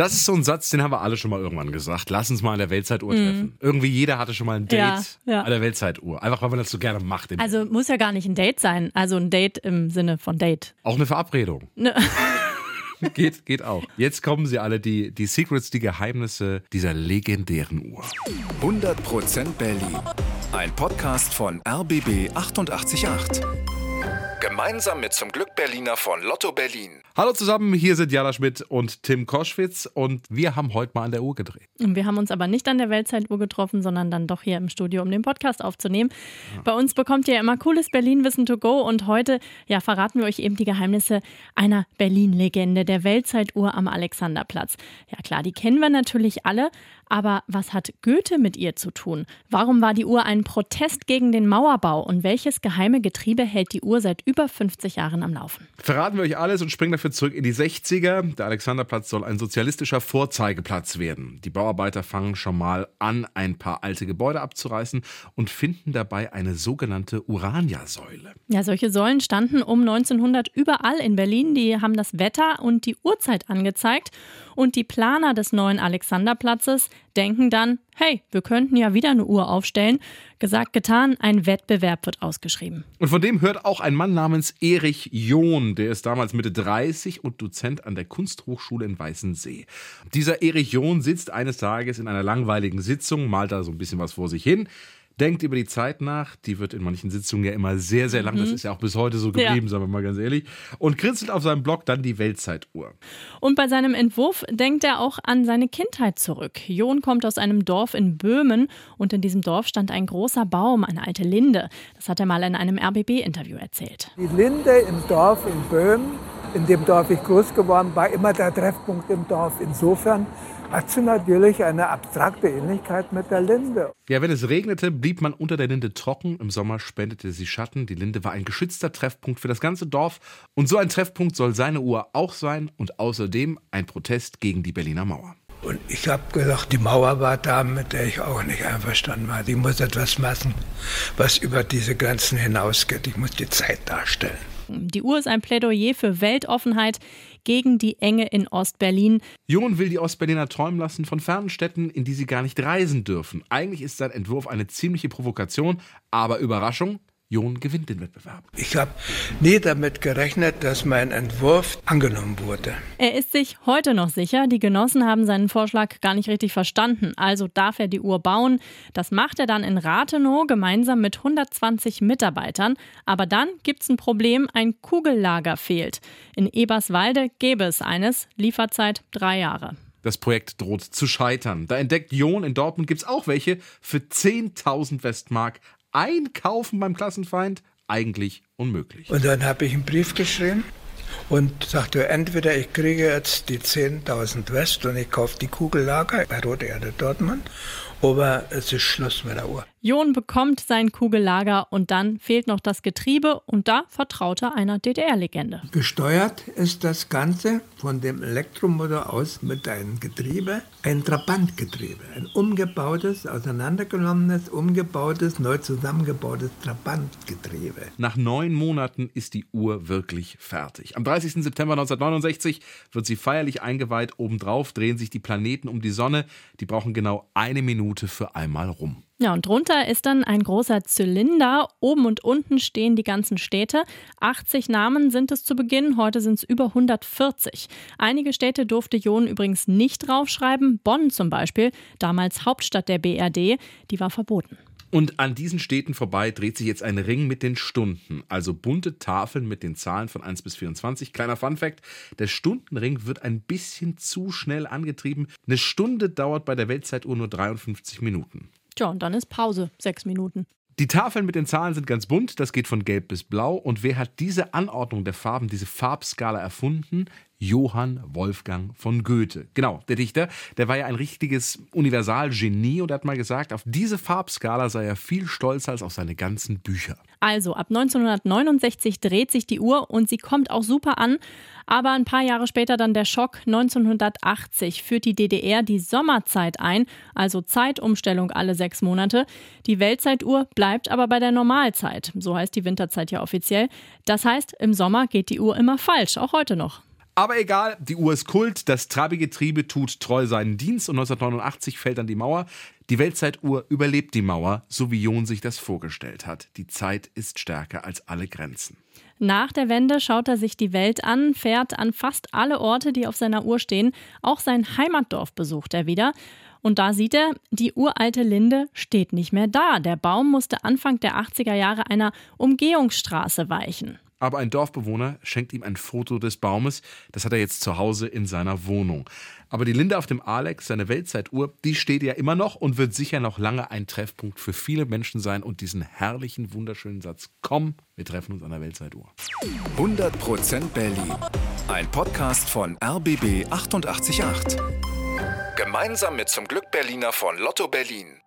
Das ist so ein Satz, den haben wir alle schon mal irgendwann gesagt. Lass uns mal an der Weltzeituhr treffen. Mhm. Irgendwie jeder hatte schon mal ein Date ja, ja. an der Weltzeituhr. Einfach weil man das so gerne macht. Also muss ja gar nicht ein Date sein. Also ein Date im Sinne von Date. Auch eine Verabredung. Ne. geht, geht auch. Jetzt kommen sie alle, die, die Secrets, die Geheimnisse dieser legendären Uhr. 100% Berlin. Ein Podcast von RBB 888. Gemeinsam mit zum Glück Berliner von Lotto Berlin. Hallo zusammen, hier sind Jana Schmidt und Tim Koschwitz und wir haben heute mal an der Uhr gedreht. Wir haben uns aber nicht an der Weltzeituhr getroffen, sondern dann doch hier im Studio, um den Podcast aufzunehmen. Ja. Bei uns bekommt ihr immer cooles Berlin-Wissen to go und heute ja, verraten wir euch eben die Geheimnisse einer Berlin-Legende, der Weltzeituhr am Alexanderplatz. Ja klar, die kennen wir natürlich alle, aber was hat Goethe mit ihr zu tun? Warum war die Uhr ein Protest gegen den Mauerbau? Und welches geheime Getriebe hält die Uhr seit über 50 Jahren am Laufen? Verraten wir euch alles und springen dafür zurück in die 60er. Der Alexanderplatz soll ein sozialistischer Vorzeigeplatz werden. Die Bauarbeiter fangen schon mal an, ein paar alte Gebäude abzureißen und finden dabei eine sogenannte Urania-Säule. Ja, solche Säulen standen um 1900 überall in Berlin. Die haben das Wetter und die Uhrzeit angezeigt. Und die Planer des neuen Alexanderplatzes denken dann, hey, wir könnten ja wieder eine Uhr aufstellen. Gesagt, getan, ein Wettbewerb wird ausgeschrieben. Und von dem hört auch ein Mann namens Erich John, der ist damals Mitte 30 und Dozent an der Kunsthochschule in Weißensee. Dieser Erich John sitzt eines Tages in einer langweiligen Sitzung, malt da so ein bisschen was vor sich hin denkt über die Zeit nach. Die wird in manchen Sitzungen ja immer sehr, sehr lang. Mhm. Das ist ja auch bis heute so geblieben, ja. sagen wir mal ganz ehrlich. Und kritzelt auf seinem Blog dann die Weltzeituhr. Und bei seinem Entwurf denkt er auch an seine Kindheit zurück. John kommt aus einem Dorf in Böhmen und in diesem Dorf stand ein großer Baum, eine alte Linde. Das hat er mal in einem RBB-Interview erzählt. Die Linde im Dorf in Böhmen, in dem Dorf ich groß geworden war, immer der Treffpunkt im Dorf. Insofern hat sie natürlich eine abstrakte Ähnlichkeit mit der Linde. Ja, wenn es regnete, blieb man unter der Linde trocken. Im Sommer spendete sie Schatten. Die Linde war ein geschützter Treffpunkt für das ganze Dorf. Und so ein Treffpunkt soll seine Uhr auch sein und außerdem ein Protest gegen die Berliner Mauer. Und ich habe gesagt, die Mauer war da, mit der ich auch nicht einverstanden war. Die muss etwas machen, was über diese Grenzen hinausgeht. Ich muss die Zeit darstellen. Die Uhr ist ein Plädoyer für Weltoffenheit gegen die Enge in Ostberlin. John will die Ostberliner träumen lassen von fernen Städten, in die sie gar nicht reisen dürfen. Eigentlich ist sein Entwurf eine ziemliche Provokation, aber Überraschung, John gewinnt den Wettbewerb. Ich habe nie damit gerechnet, dass mein Entwurf angenommen wurde. Er ist sich heute noch sicher, die Genossen haben seinen Vorschlag gar nicht richtig verstanden. Also darf er die Uhr bauen. Das macht er dann in Rathenow gemeinsam mit 120 Mitarbeitern. Aber dann gibt es ein Problem, ein Kugellager fehlt. In Eberswalde gäbe es eines, Lieferzeit drei Jahre. Das Projekt droht zu scheitern. Da entdeckt John, in Dortmund gibt es auch welche für 10.000 Westmark einkaufen beim Klassenfeind eigentlich unmöglich. Und dann habe ich einen Brief geschrieben und sagte, entweder ich kriege jetzt die 10.000 West und ich kaufe die Kugellager bei Rote Erde Dortmund aber es ist Schluss mit der Uhr. Jon bekommt sein Kugellager und dann fehlt noch das Getriebe und da vertraut er einer DDR-Legende. Gesteuert ist das Ganze von dem Elektromotor aus mit einem Getriebe, ein Trabantgetriebe, ein umgebautes, auseinandergenommenes, umgebautes, neu zusammengebautes Trabantgetriebe. Nach neun Monaten ist die Uhr wirklich fertig. Am 30. September 1969 wird sie feierlich eingeweiht. Obendrauf drehen sich die Planeten um die Sonne. Die brauchen genau eine Minute für einmal rum. Ja, und drunter ist dann ein großer Zylinder. Oben und unten stehen die ganzen Städte. 80 Namen sind es zu Beginn, heute sind es über 140. Einige Städte durfte Jon übrigens nicht draufschreiben. Bonn zum Beispiel, damals Hauptstadt der BRD, die war verboten. Und an diesen Städten vorbei dreht sich jetzt ein Ring mit den Stunden, also bunte Tafeln mit den Zahlen von 1 bis 24. Kleiner Funfact: Der Stundenring wird ein bisschen zu schnell angetrieben. Eine Stunde dauert bei der Weltzeituhr nur 53 Minuten. Tja, und dann ist Pause, sechs Minuten. Die Tafeln mit den Zahlen sind ganz bunt, das geht von gelb bis blau. Und wer hat diese Anordnung der Farben, diese Farbskala erfunden? Johann Wolfgang von Goethe. Genau, der Dichter, der war ja ein richtiges Universalgenie und hat mal gesagt, auf diese Farbskala sei er viel stolzer als auf seine ganzen Bücher. Also, ab 1969 dreht sich die Uhr und sie kommt auch super an. Aber ein paar Jahre später dann der Schock. 1980 führt die DDR die Sommerzeit ein, also Zeitumstellung alle sechs Monate. Die Weltzeituhr bleibt aber bei der Normalzeit. So heißt die Winterzeit ja offiziell. Das heißt, im Sommer geht die Uhr immer falsch, auch heute noch. Aber egal, die Uhr ist Kult, das Trabi-Getriebe tut treu seinen Dienst und 1989 fällt dann die Mauer. Die Weltzeituhr überlebt die Mauer, so wie John sich das vorgestellt hat. Die Zeit ist stärker als alle Grenzen. Nach der Wende schaut er sich die Welt an, fährt an fast alle Orte, die auf seiner Uhr stehen. Auch sein Heimatdorf besucht er wieder. Und da sieht er, die uralte Linde steht nicht mehr da. Der Baum musste Anfang der 80er Jahre einer Umgehungsstraße weichen. Aber ein Dorfbewohner schenkt ihm ein Foto des Baumes. Das hat er jetzt zu Hause in seiner Wohnung. Aber die Linde auf dem Alex, seine Weltzeituhr, die steht ja immer noch und wird sicher noch lange ein Treffpunkt für viele Menschen sein. Und diesen herrlichen, wunderschönen Satz: Komm, wir treffen uns an der Weltzeituhr. 100% Berlin. Ein Podcast von RBB 888. Gemeinsam mit zum Glück Berliner von Lotto Berlin.